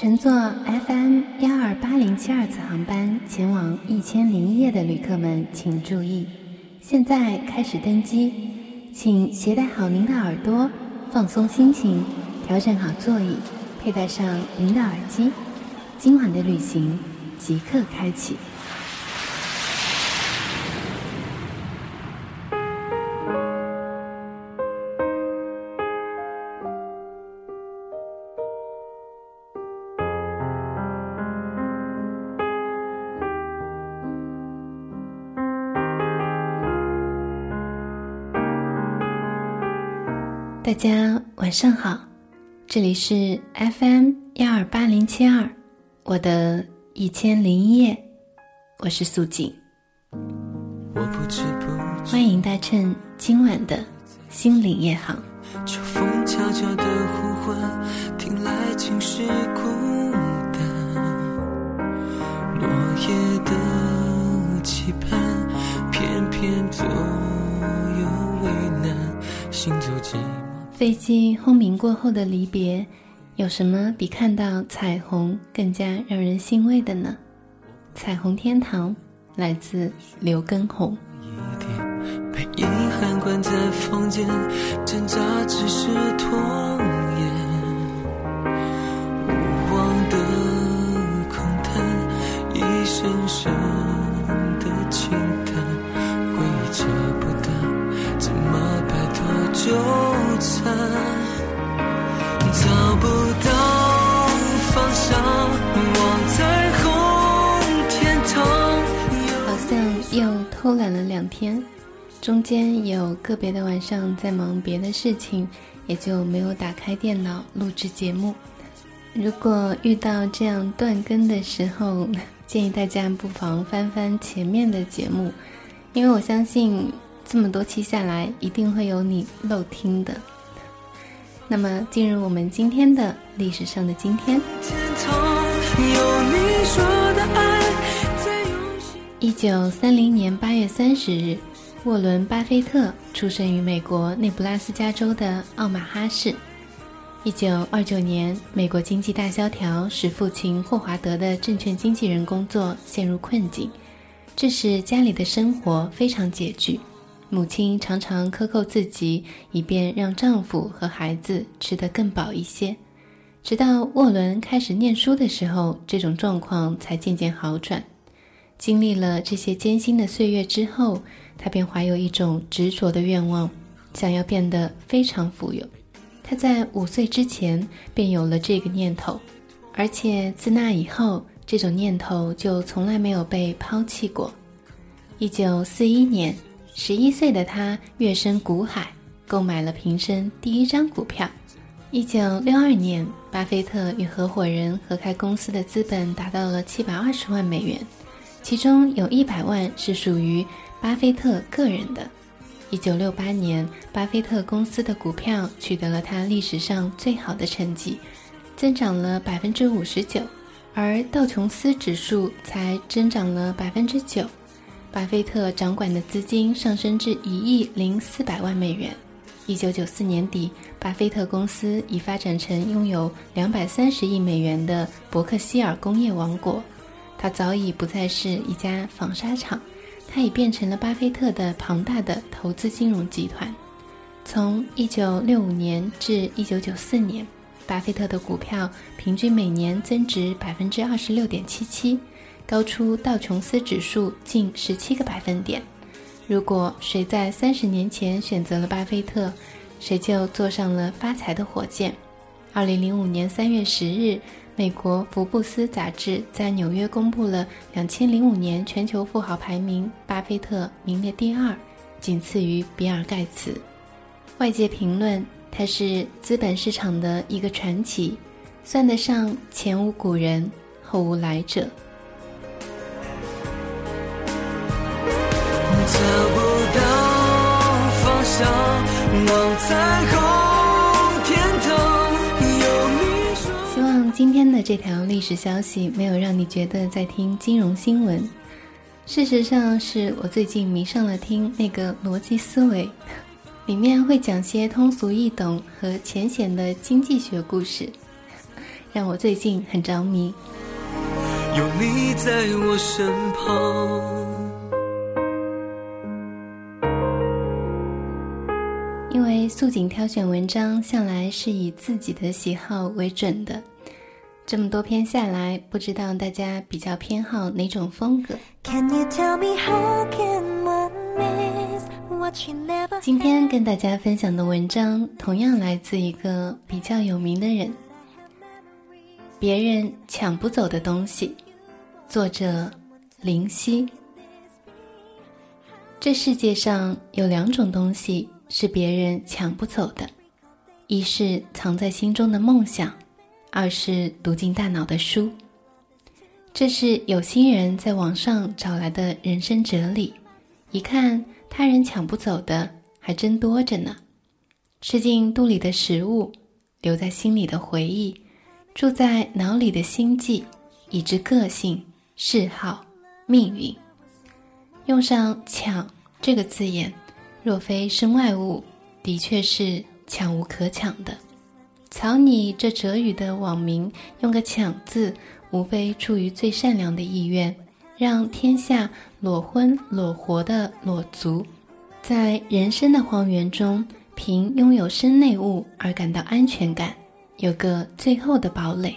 乘坐 FM 幺二八零七二次航班前往《一千零一夜》的旅客们请注意，现在开始登机，请携带好您的耳朵，放松心情，调整好座椅，佩戴上您的耳机，今晚的旅行即刻开启。大家晚上好，这里是 FM 幺二八零七二，我的一千零一夜，我是素锦，我不知不欢迎搭乘今晚的心灵夜航。秋风悄悄的呼唤，听来竟是孤单。落叶的期盼，偏偏左右为难，行走寂寞。飞机轰鸣过后的离别，有什么比看到彩虹更加让人欣慰的呢？彩虹天堂来自刘畊宏。被遗憾关在房间，挣扎只是拖偷懒了两天，中间有个别的晚上在忙别的事情，也就没有打开电脑录制节目。如果遇到这样断更的时候，建议大家不妨翻翻前面的节目，因为我相信这么多期下来，一定会有你漏听的。那么，进入我们今天的历史上的今天。一九三零年八月三十日，沃伦·巴菲特出生于美国内布拉斯加州的奥马哈市。一九二九年，美国经济大萧条使父亲霍华德的证券经纪人工作陷入困境，这使家里的生活非常拮据。母亲常常克扣自己，以便让丈夫和孩子吃得更饱一些。直到沃伦开始念书的时候，这种状况才渐渐好转。经历了这些艰辛的岁月之后，他便怀有一种执着的愿望，想要变得非常富有。他在五岁之前便有了这个念头，而且自那以后，这种念头就从来没有被抛弃过。一九四一年。十一岁的他跃升股海，购买了平生第一张股票。一九六二年，巴菲特与合伙人合开公司的资本达到了七百二十万美元，其中有一百万是属于巴菲特个人的。一九六八年，巴菲特公司的股票取得了他历史上最好的成绩，增长了百分之五十九，而道琼斯指数才增长了百分之九。巴菲特掌管的资金上升至一亿零四百万美元。一九九四年底，巴菲特公司已发展成拥有两百三十亿美元的伯克希尔工业王国。它早已不再是一家纺纱厂，它已变成了巴菲特的庞大的投资金融集团。从一九六五年至一九九四年，巴菲特的股票平均每年增值百分之二十六点七七。高出道琼斯指数近十七个百分点。如果谁在三十年前选择了巴菲特，谁就坐上了发财的火箭。二零零五年三月十日，美国福布斯杂志在纽约公布了两千零五年全球富豪排名，巴菲特名列第二，仅次于比尔盖茨。外界评论他是资本市场的一个传奇，算得上前无古人后无来者。找不到方向，望彩虹天的这条历史消息没有让你觉得在听金融新闻。事实上，是我最近迷上了听那个逻辑思维，里面会讲些通俗易懂和浅显的经济学故事。让我最近很着迷。有你在我身旁。因为素锦挑选文章向来是以自己的喜好为准的，这么多篇下来，不知道大家比较偏好哪种风格。今天跟大家分享的文章同样来自一个比较有名的人，别人抢不走的东西，作者林夕。这世界上有两种东西。是别人抢不走的，一是藏在心中的梦想，二是读进大脑的书。这是有心人在网上找来的人生哲理。一看，他人抢不走的还真多着呢。吃进肚里的食物，留在心里的回忆，住在脑里的心计，以致个性、嗜好、命运。用上“抢”这个字眼。若非身外物，的确是抢无可抢的。草拟这哲语的网名用个“抢”字，无非出于最善良的意愿，让天下裸婚裸活的裸族，在人生的荒原中，凭拥有身内物而感到安全感，有个最后的堡垒。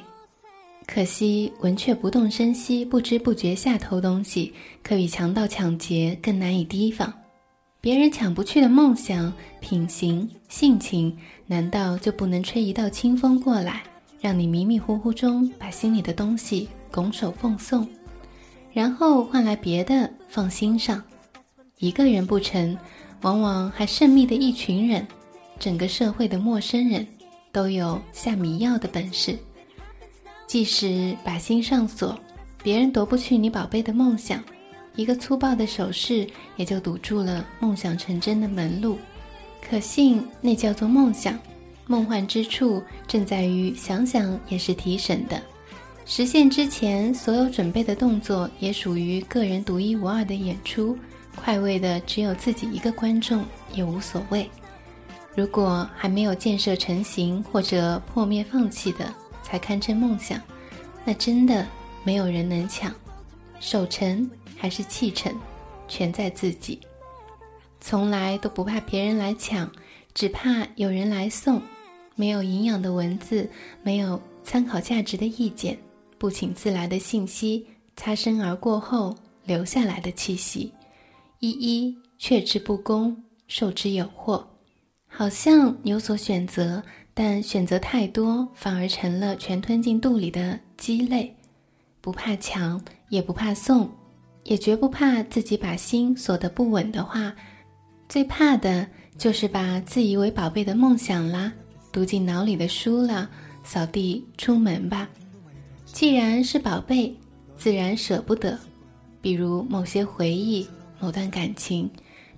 可惜文却不动声息，不知不觉下偷东西，可比强盗抢劫更难以提防。别人抢不去的梦想、品行、性情，难道就不能吹一道清风过来，让你迷迷糊糊中把心里的东西拱手奉送，然后换来别的放心上？一个人不成，往往还甚密的一群人，整个社会的陌生人，都有下迷药的本事。即使把心上锁，别人夺不去你宝贝的梦想。一个粗暴的手势，也就堵住了梦想成真的门路。可信那叫做梦想，梦幻之处正在于想想也是提神的。实现之前，所有准备的动作也属于个人独一无二的演出，快慰的只有自己一个观众也无所谓。如果还没有建设成型或者破灭放弃的，才堪称梦想，那真的没有人能抢。守成。还是气沉，全在自己。从来都不怕别人来抢，只怕有人来送。没有营养的文字，没有参考价值的意见，不请自来的信息，擦身而过后留下来的气息，一一却之不恭，受之有惑。好像有所选择，但选择太多，反而成了全吞进肚里的鸡肋。不怕抢，也不怕送。也绝不怕自己把心锁得不稳的话，最怕的就是把自以为宝贝的梦想啦，读进脑里的书了，扫地出门吧。既然是宝贝，自然舍不得。比如某些回忆、某段感情，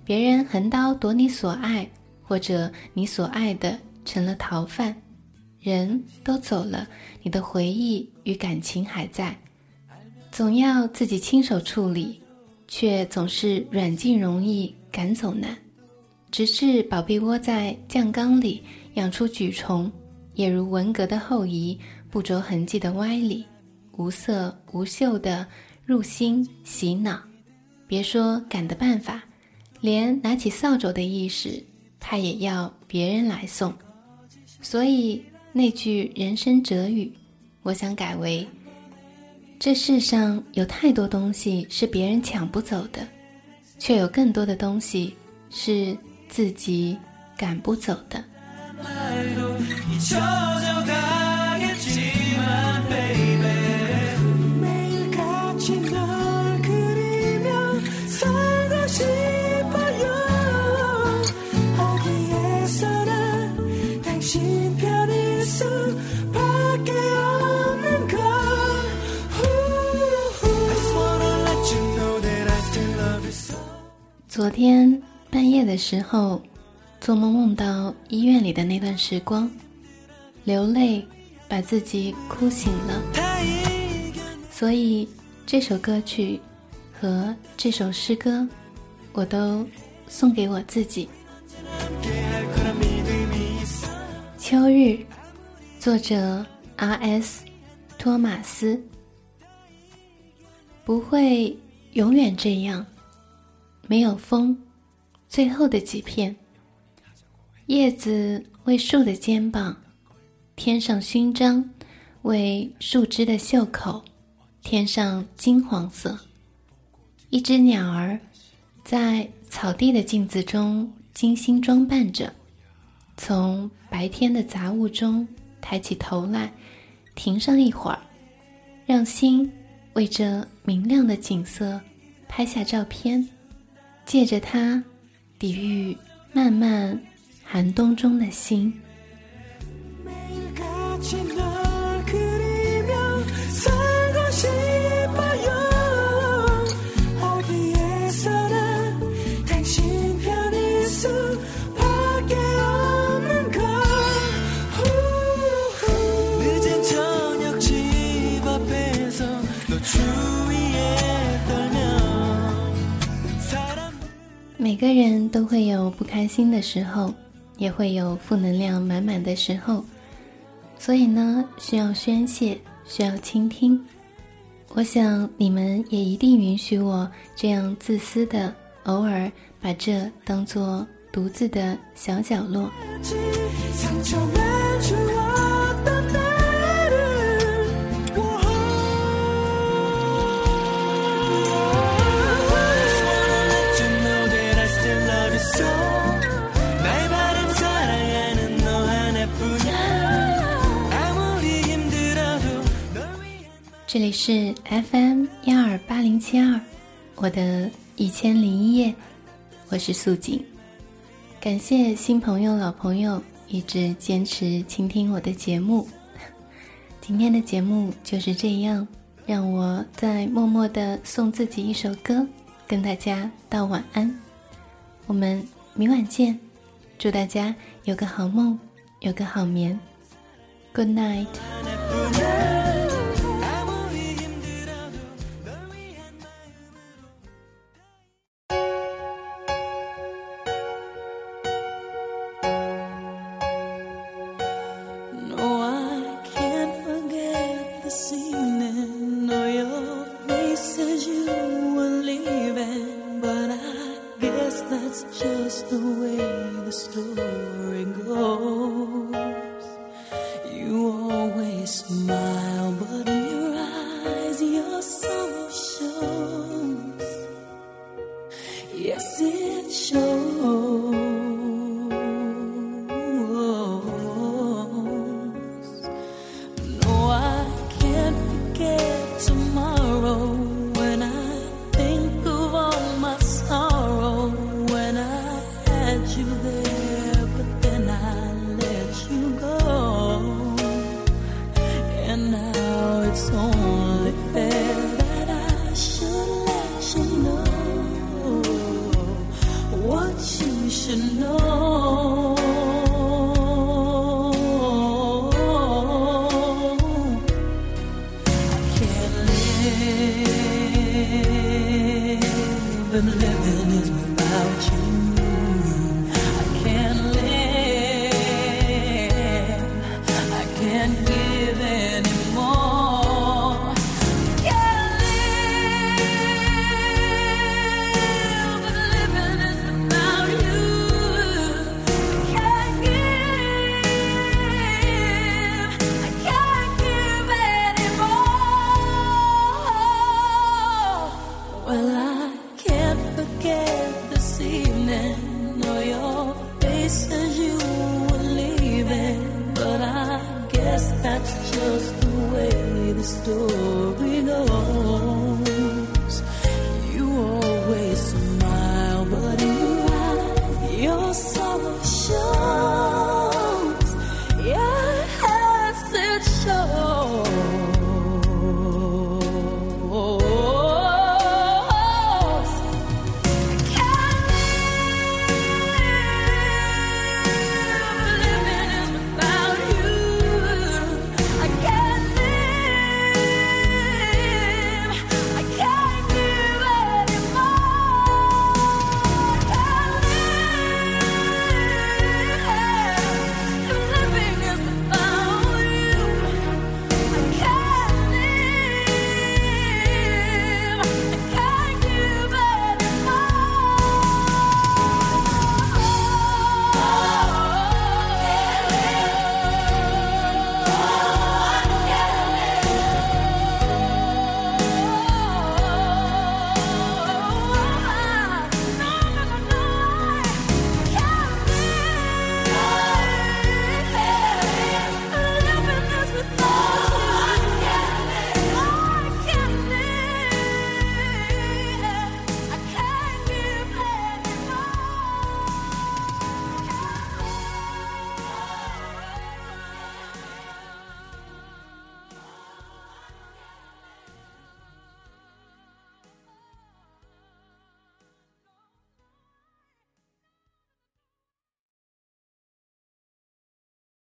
别人横刀夺你所爱，或者你所爱的成了逃犯，人都走了，你的回忆与感情还在。总要自己亲手处理，却总是软禁容易，赶走难。直至宝贝窝在酱缸里，养出蛆虫，也如文革的后遗，不着痕迹的歪理，无色无嗅的入心洗脑。别说赶的办法，连拿起扫帚的意识，他也要别人来送。所以那句人生哲语，我想改为。这世上有太多东西是别人抢不走的，却有更多的东西是自己赶不走的。昨天半夜的时候，做梦梦到医院里的那段时光，流泪把自己哭醒了。所以这首歌曲和这首诗歌，我都送给我自己。秋日，作者 R.S. 托马斯。不会永远这样，没有风，最后的几片叶子为树的肩膀，添上勋章，为树枝的袖口添上金黄色。一只鸟儿在草地的镜子中精心装扮着，从白天的杂物中抬起头来，停上一会儿，让心为这明亮的景色拍下照片，借着它抵御漫漫寒冬中的心。会有不开心的时候，也会有负能量满满的时候，所以呢，需要宣泄，需要倾听。我想你们也一定允许我这样自私的，偶尔把这当做独自的小角落。这里是 FM 幺二八零七二，我的一千零一夜，我是素锦。感谢新朋友、老朋友一直坚持倾听我的节目。今天的节目就是这样，让我再默默的送自己一首歌，跟大家道晚安。我们明晚见，祝大家有个好梦，有个好眠。Good night。